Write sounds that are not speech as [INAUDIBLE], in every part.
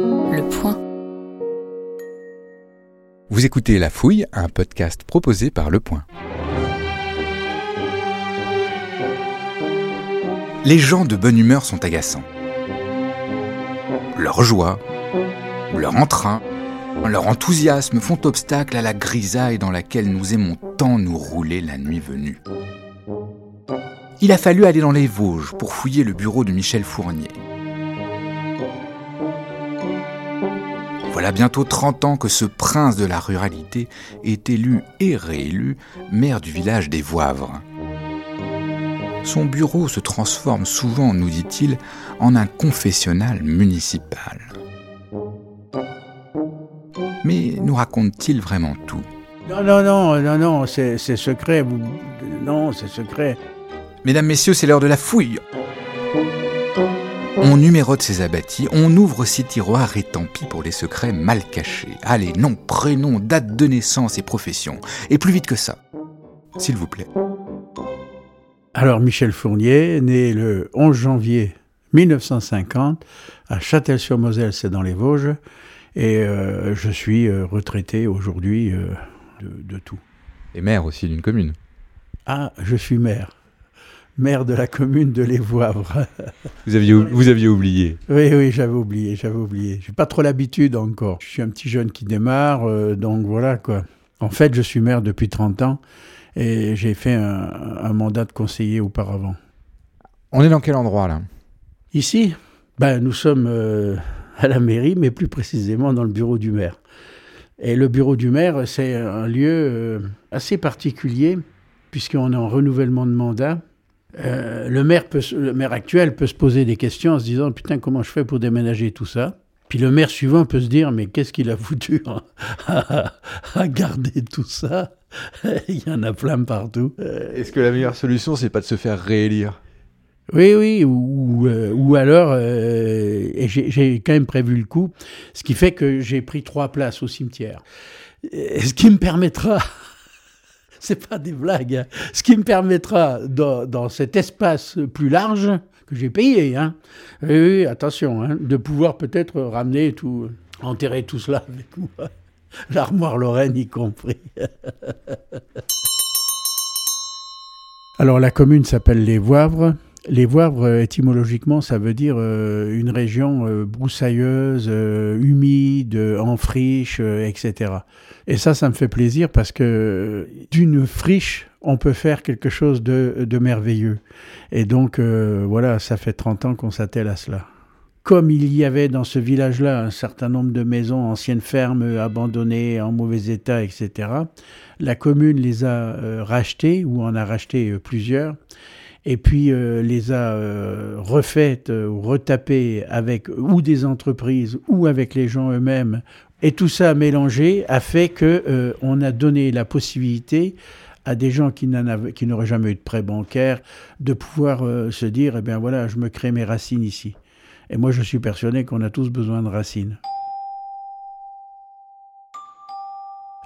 Le point. Vous écoutez La Fouille, un podcast proposé par Le Point. Les gens de bonne humeur sont agaçants. Leur joie, leur entrain, leur enthousiasme font obstacle à la grisaille dans laquelle nous aimons tant nous rouler la nuit venue. Il a fallu aller dans les Vosges pour fouiller le bureau de Michel Fournier. Voilà bientôt 30 ans que ce prince de la ruralité est élu et réélu maire du village des Voivres. Son bureau se transforme souvent, nous dit-il, en un confessionnal municipal. Mais nous raconte-t-il vraiment tout? Non, non, non, non, non, c'est secret. Non, c'est secret. Mesdames, Messieurs, c'est l'heure de la fouille. On numérote ses abattis, on ouvre ses tiroirs et tant pis pour les secrets mal cachés. Allez, nom, prénom, date de naissance et profession. Et plus vite que ça, s'il vous plaît. Alors, Michel Fournier, né le 11 janvier 1950 à Châtel-sur-Moselle, c'est dans les Vosges, et euh, je suis euh, retraité aujourd'hui euh, de, de tout. Et maire aussi d'une commune. Ah, je suis maire maire de la commune de Les Voivres. [LAUGHS] Vous aviez, vous aviez oublié Oui, oui, j'avais oublié, j'avais oublié. J'ai pas trop l'habitude encore. Je suis un petit jeune qui démarre, euh, donc voilà quoi. En fait, je suis maire depuis 30 ans et j'ai fait un, mandat de conseiller auparavant. On est dans quel endroit là? Ici? Ben, Nous sommes euh, à la mairie, mais plus précisément dans le bureau du maire. Et le bureau du maire, c'est un lieu euh, assez particulier puisqu'on est en renouvellement de mandat. Euh, le, maire peut, le maire actuel peut se poser des questions en se disant Putain, comment je fais pour déménager tout ça? Puis le maire suivant peut se dire Mais qu'est-ce qu'il a foutu [LAUGHS] à, garder tout ça? [LAUGHS] Il y en a plein partout. Euh, Est-ce que la meilleure solution, c'est pas de se faire réélire? Oui, oui, ou, ou, euh, alors, j'ai quand même prévu le coup, ce qui fait que j'ai pris trois places au cimetière. Ce qui me permettra [LAUGHS] c'est pas des blagues. Hein. Ce qui me permettra, dans, cet espace plus large, que j'ai payé, hein, attention, hein, de pouvoir peut-être ramener tout, enterrer tout cela avec moi. [LAUGHS] L'armoire Lorraine y compris. [LAUGHS] Alors la commune s'appelle Les Voivres. Les Voivres, euh, étymologiquement, ça veut dire euh, une région euh, broussailleuse, humide, en friche, etc. Et ça, ça me fait plaisir parce que d'une friche, on peut faire quelque chose de, merveilleux. Et donc, voilà, ça fait 30 ans qu'on s'attelle à cela. Comme il y avait dans ce village-là un certain nombre de maisons, anciennes fermes, abandonnées, en mauvais état, etc., la commune les a rachetées, ou en a racheté plusieurs et puis euh, les a euh, refaites euh, ou retapées avec ou des entreprises ou avec les gens eux-mêmes. Et tout ça mélangé a fait que on a donné la possibilité à des gens qui n'auraient jamais eu de prêt bancaire de pouvoir se dire eh bien voilà je me crée mes racines ici. Et moi je suis persuadé qu'on a tous besoin de racines.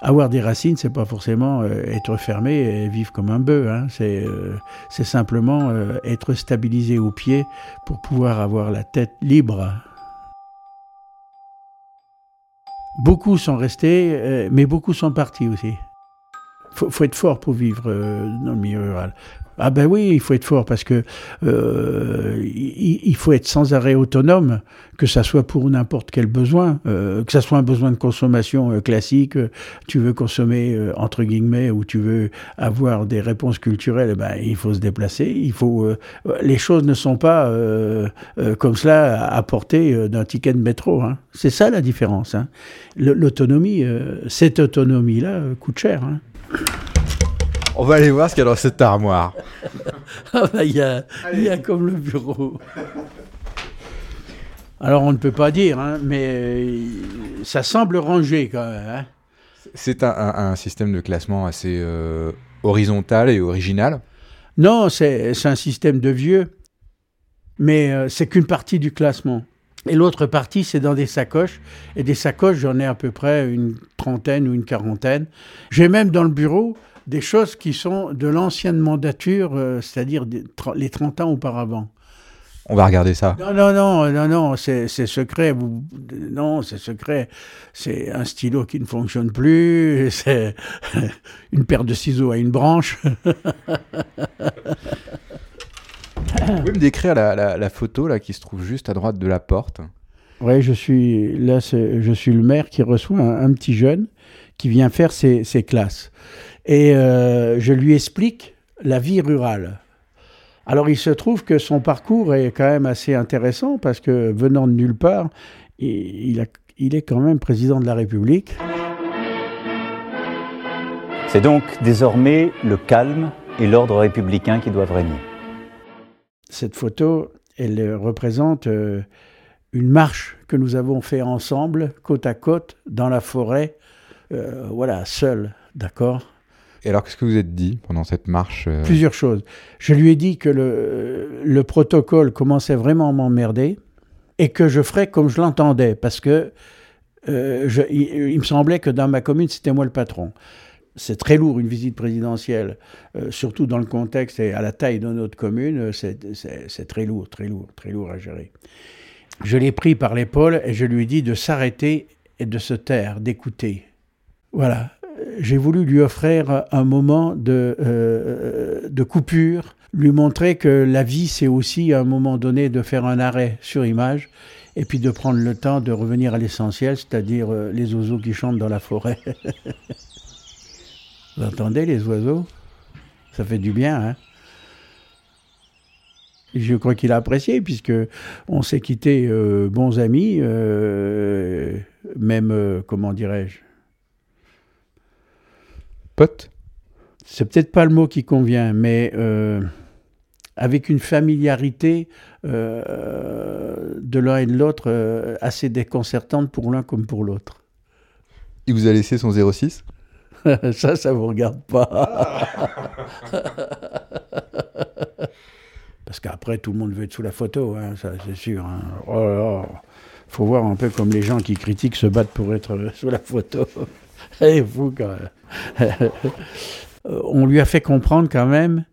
Avoir des racines, c'est pas forcément euh, être fermé et vivre comme un bœuf. Hein. Euh, c'est simplement euh, être stabilisé au pied pour pouvoir avoir la tête libre. Beaucoup sont restés, mais beaucoup sont partis aussi. Il faut, être fort pour vivre dans le milieu rural. Ah ben oui, il faut être fort parce que euh, il, faut être sans arrêt autonome, que ça soit pour n'importe quel besoin, euh, que ça soit un besoin de consommation euh, classique, tu veux consommer entre guillemets ou tu veux avoir des réponses culturelles, eh ben il faut se déplacer, il faut les choses ne sont pas comme cela à portée d'un ticket de métro. Hein. C'est ça la différence. Hein. L'autonomie, cette autonomie là coûte cher. Hein. On va aller voir ce qu'il y a dans cette armoire. ah bah, il y, a, y a comme le bureau. Alors on ne peut pas dire, hein, mais euh, ça semble rangé quand même. Hein. C'est un, système de classement assez euh, horizontal et original? Non, c'est un système de vieux, mais euh, c'est qu'une partie du classement. Et l'autre partie, c'est dans des sacoches. Et des sacoches, j'en ai à peu près une trentaine ou une quarantaine. J'ai même dans le bureau des choses qui sont de l'ancienne mandature, euh, c'est-à-dire les 30 ans auparavant. On va regarder ça. Non, non, non, non, non, c'est secret. Vous, non, c'est secret. C'est un stylo qui ne fonctionne plus. [LAUGHS] C'est [LAUGHS] une paire de ciseaux à une branche. Vous pouvez me décrire la, photo là qui se trouve juste à droite de la porte? Oui, je suis là. Je suis le maire qui reçoit un, petit jeune qui vient faire ses, classes. Et euh, je lui explique la vie rurale. Alors il se trouve que son parcours est quand même assez intéressant parce que venant de nulle part, il, est quand même président de la République. C'est donc désormais le calme et l'ordre républicain qui doivent régner. Cette photo, elle représente euh, une marche que nous avons fait ensemble, côte à côte, dans la forêt, euh, voilà, seul, d'accord et alors, qu'est-ce que vous êtes dit pendant cette marche euh Plusieurs choses. Je lui ai dit que le, le protocole commençait vraiment à m'emmerder et que je ferais comme je l'entendais, parce que euh, je, il, me semblait que dans ma commune, c'était moi le patron. C'est très lourd une visite présidentielle, euh, surtout dans le contexte et à la taille de notre commune, c'est très lourd, très lourd, très lourd à gérer. Je l'ai pris par l'épaule et je lui ai dit de s'arrêter et de se taire, d'écouter. Voilà, j'ai voulu lui offrir un moment de, euh, de coupure, lui montrer que la vie, c'est aussi à un moment donné de faire un arrêt sur image et puis de prendre le temps de revenir à l'essentiel, c'est-à-dire euh, les oiseaux qui chantent dans la forêt. [LAUGHS] Vous entendez les oiseaux? Ça fait du bien, hein? Je crois qu'il a apprécié puisque on s'est quittés euh, bons amis, même comment dirais-je, Pote C'est peut-être pas le mot qui convient, mais euh, avec une familiarité euh, de l'un et de l'autre euh, assez déconcertante pour l'un comme pour l'autre. Il vous a laissé son 06 [LAUGHS] Ça, ça vous regarde pas. [LAUGHS] Parce qu'après, tout le monde veut être sous la photo, hein, ça c'est sûr. Hein. Oh faut voir un peu comme les gens qui critiquent se battent pour être sous la photo. [LAUGHS] Et vous, quand même. on lui a fait comprendre quand même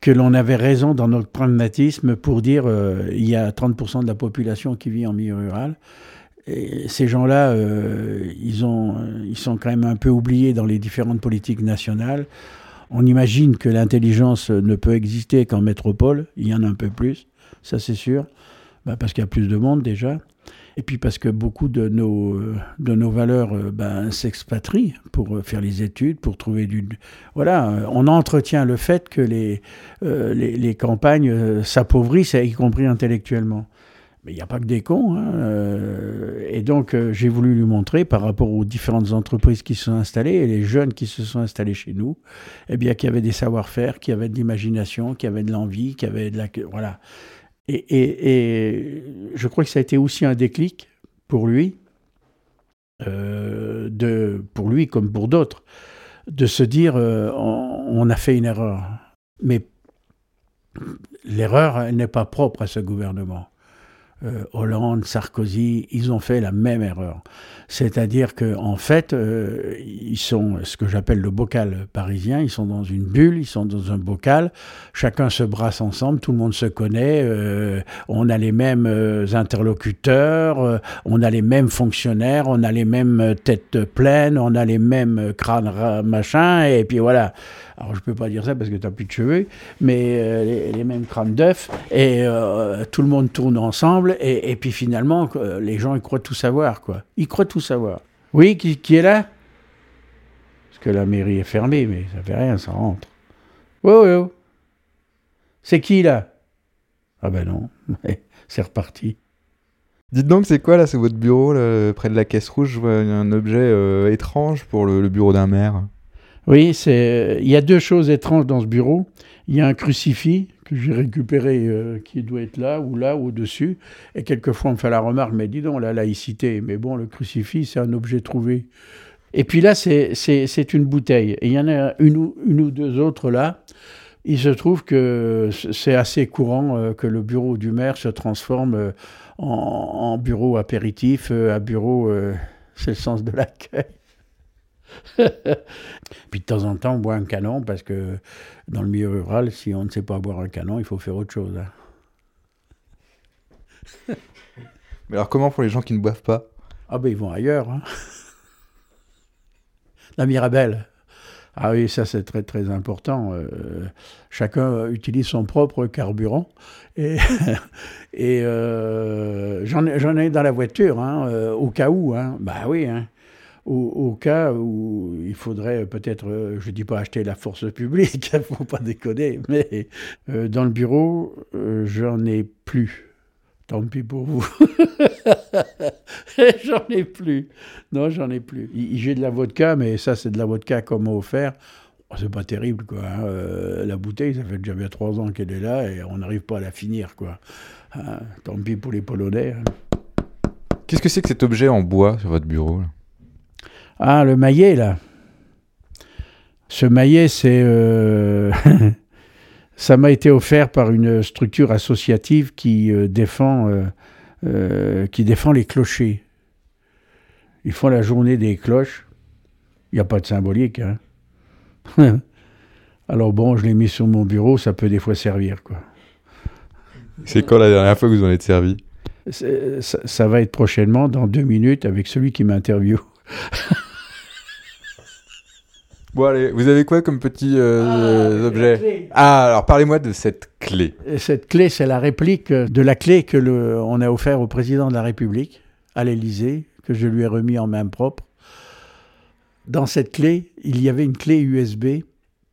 que l'on avait raison dans notre pragmatisme pour dire euh, il y a 30% de la population qui vit en milieu rural. Et ces gens-là, euh, ils, ils sont quand même un peu oubliés dans les différentes politiques nationales. On imagine que l'intelligence ne peut exister qu'en métropole. Il y en a un peu plus, ça c'est sûr, bah, parce qu'il y a plus de monde déjà et puis parce que beaucoup de nos, de nos valeurs euh, ben, s'expatrient pour faire les études, pour trouver du... Voilà, euh, on entretient le fait que les, euh, les, campagnes s'appauvrissent, y compris intellectuellement. Mais il n'y a pas que des cons. Hein, et donc, j'ai voulu lui montrer, par rapport aux différentes entreprises qui se sont installées et les jeunes qui se sont installés chez nous, eh bien, qu'il y avait des savoir-faire, qu'il y avait de l'imagination, qu'il y avait de l'envie, qu'il y avait de la. Voilà. Et, je crois que ça a été aussi un déclic pour lui, euh, pour lui comme pour d'autres, de se dire euh, on, a fait une erreur. Mais l'erreur n'est pas propre à ce gouvernement. Euh, Hollande, Sarkozy, ils ont fait la même erreur. C'est-à-dire qu'en en fait, euh, ils sont ce que j'appelle le bocal parisien, ils sont dans une bulle, ils sont dans un bocal, chacun se brasse ensemble, tout le monde se connaît, euh, on a les mêmes interlocuteurs, on a les mêmes fonctionnaires, on a les mêmes têtes pleines, on a les mêmes crânes machin, et puis voilà. Alors je peux pas dire ça parce que tu n'as plus de cheveux, mais les, mêmes crânes d'œufs, et tout le monde tourne ensemble, et, puis finalement, les gens ils croient tout savoir, quoi. Ils croient tout savoir. Oui, qui, est là? Parce que la mairie est fermée, mais ça fait rien, ça rentre. Oui, oui, oui. C'est qui là? Ah ben non, [LAUGHS] c'est reparti. Dites donc, c'est quoi là C'est votre bureau près de la caisse rouge? Je vois un objet euh, étrange pour le, bureau d'un maire. Oui, c'est. Il y a deux choses étranges dans ce bureau. Il y a un crucifix que j'ai récupéré, euh, qui doit être là ou là, au-dessus. Et quelquefois, on me fait la remarque, mais dis donc, la laïcité. Mais bon, le crucifix, c'est un objet trouvé. Et puis là, c'est une bouteille. Et il y en a une ou, ou deux autres là. Il se trouve que c'est assez courant euh, que le bureau du maire se transforme euh, en, en, bureau apéritif, à bureau, [LAUGHS] c'est le sens de l'accueil. [LAUGHS] Puis de temps en temps, on boit un canon parce que dans le milieu rural, si on ne sait pas boire un canon, il faut faire autre chose. Hein. [LAUGHS] Mais alors comment pour les gens qui ne boivent pas? Ah ben ils vont ailleurs. Hein. [LAUGHS] La Mirabelle. Ah oui, ça c'est très très important. Euh, chacun utilise son propre carburant. Et, et euh, j'en ai dans la voiture, hein, euh, au cas où. Hein. Bah oui, hein. Au, cas où il faudrait peut-être, je ne dis pas acheter la force publique, [LAUGHS] il ne faut pas déconner, mais dans le bureau, j'en ai plus. Tant pis pour vous. [LAUGHS] j'en ai plus. Non, j'en ai plus. J'ai de la vodka, mais ça, c'est de la vodka comme offert. Oh, c'est pas terrible, quoi. Hein. Euh, la bouteille, ça fait déjà bien trois ans qu'elle est là et on n'arrive pas à la finir, quoi. Hein, tant pis pour les Polonais. Hein. Qu'est-ce que c'est que cet objet en bois sur votre bureau Ah, le maillet, là. Ce maillet, c'est. Euh, [LAUGHS] Ça m'a été offert par une structure associative qui, euh, défend, euh, qui défend les clochers. Ils font la journée des cloches. Il n'y a pas de symbolique. Hein. [LAUGHS] Alors bon, je l'ai mis sur mon bureau, ça peut des fois servir. quoi. C'est quand la dernière fois que vous en êtes servi? Ça, ça, va être prochainement, dans deux minutes, avec celui qui m'interviewe. [LAUGHS] Bon allez, vous avez quoi comme petit euh, ah, objet Ah, alors parlez-moi de cette clé. Cette clé, c'est la réplique de la clé que le, on a offert au président de la République à l'Élysée, que je lui ai remis en main propre. Dans cette clé, il y avait une clé USB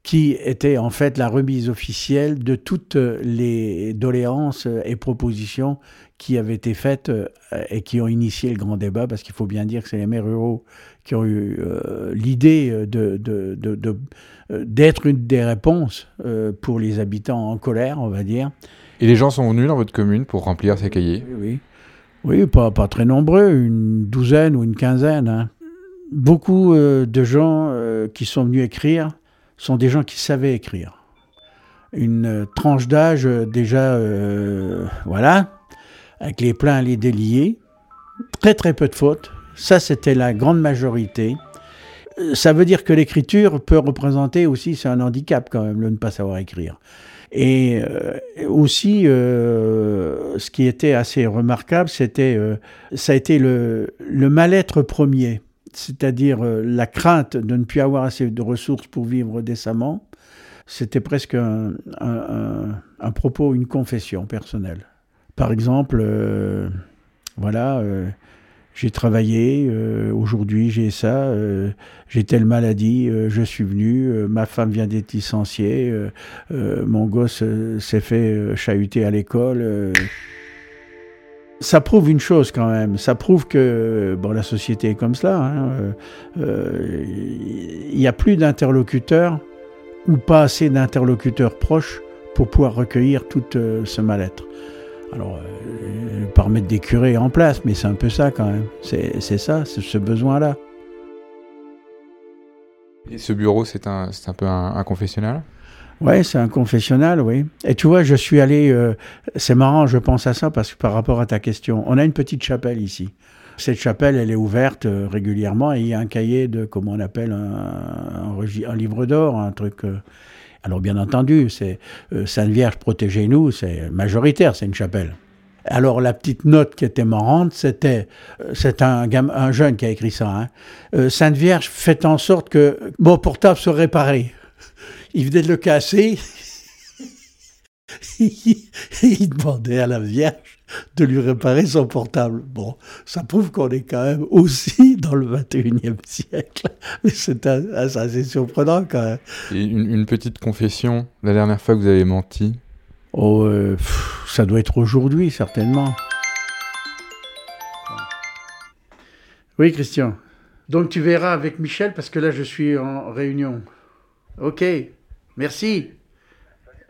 qui était en fait la remise officielle de toutes les doléances et propositions qui avaient été faites euh, et qui ont initié le grand débat, parce qu'il faut bien dire que c'est les maires ruraux qui ont eu euh, l'idée de, de, de, euh, d'être une des réponses pour les habitants en colère, on va dire. Et les gens sont venus dans votre commune pour remplir ces cahiers? Oui, oui pas, pas très nombreux, une douzaine ou une quinzaine. Hein. Beaucoup de gens qui sont venus écrire sont des gens qui savaient écrire. Une tranche d'âge déjà, voilà, avec les pleins et les déliés. Très très peu de fautes. Ça, c'était la grande majorité. Euh, ça veut dire que l'écriture peut représenter aussi, c'est un handicap quand même, le ne pas savoir écrire. Et euh, aussi, euh, ce qui était assez remarquable, c'était, ça a été le, le mal-être premier, c'est-à-dire la crainte de ne plus avoir assez de ressources pour vivre décemment. C'était presque un, un propos, une confession personnelle. Par exemple, euh, voilà, euh, j'ai travaillé, euh, aujourd'hui j'ai ça, j'ai telle maladie, je suis venu, ma femme vient d'être licenciée, mon gosse s'est fait chahuter à l'école. ça prouve une chose quand même, ça prouve que la société est comme cela. Hein, il n'y a plus d'interlocuteurs ou pas assez d'interlocuteurs proches pour pouvoir recueillir tout ce mal-être. Alors, euh, par mettre des curés en place, mais c'est un peu ça quand même. C'est ça, c'est ce besoin-là. Et ce bureau, c'est un, un peu un, confessionnal? Oui, c'est un confessionnal, oui. Et tu vois, je suis allé. Euh, c'est marrant, je pense à ça parce que par rapport à ta question, on a une petite chapelle ici. Cette chapelle, elle est ouverte euh, régulièrement et il y a un cahier de, comment on appelle, un, un, livre d'or, un truc. Alors bien entendu, c'est euh, Sainte Vierge, protégez-nous, c'est majoritaire, c'est une chapelle. Alors la petite note qui était marrante, c'était, euh, c'est un, un, jeune qui a écrit ça, hein. euh, Sainte Vierge, faites en sorte que mon portable soit réparé. Il venait de le casser, [LAUGHS] il demandait à la Vierge de lui réparer son portable. Bon, ça prouve qu'on est quand même aussi dans le 21e siècle. Mais c'est assez surprenant quand même. une, petite confession, la dernière fois que vous avez menti Oh, euh, ça doit être aujourd'hui, certainement. Oui, Christian. Donc tu verras avec Michel, parce que là je suis en réunion. Ok, merci.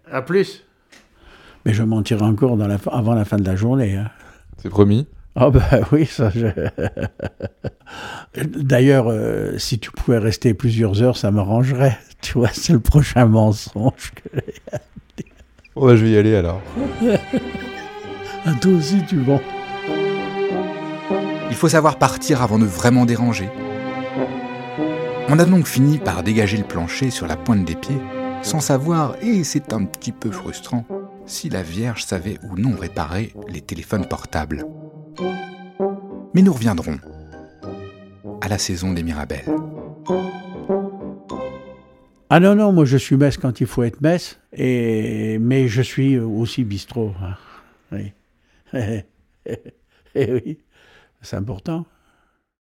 À plus. Mais je mentirai encore dans la, avant la fin de la journée. Hein. C'est promis Ah ben [LAUGHS] oui, ça. [LAUGHS] D'ailleurs, euh, si tu pouvais rester plusieurs heures, ça m'arrangerait. [LAUGHS] Tu vois, c'est le prochain mensonge que Bon, bah, je vais y aller alors. à toi aussi, tu vas. Il faut savoir partir avant de vraiment déranger. On a donc fini par dégager le plancher sur la pointe des pieds, sans savoir, et c'est un petit peu frustrant, si la Vierge savait ou non réparer les téléphones portables. Mais nous reviendrons à la saison des Mirabelles. Ah non, non, moi je suis messe quand il faut être messe, et... mais je suis aussi bistrot. Hein. Oui. [LAUGHS] Eh oui, c'est important.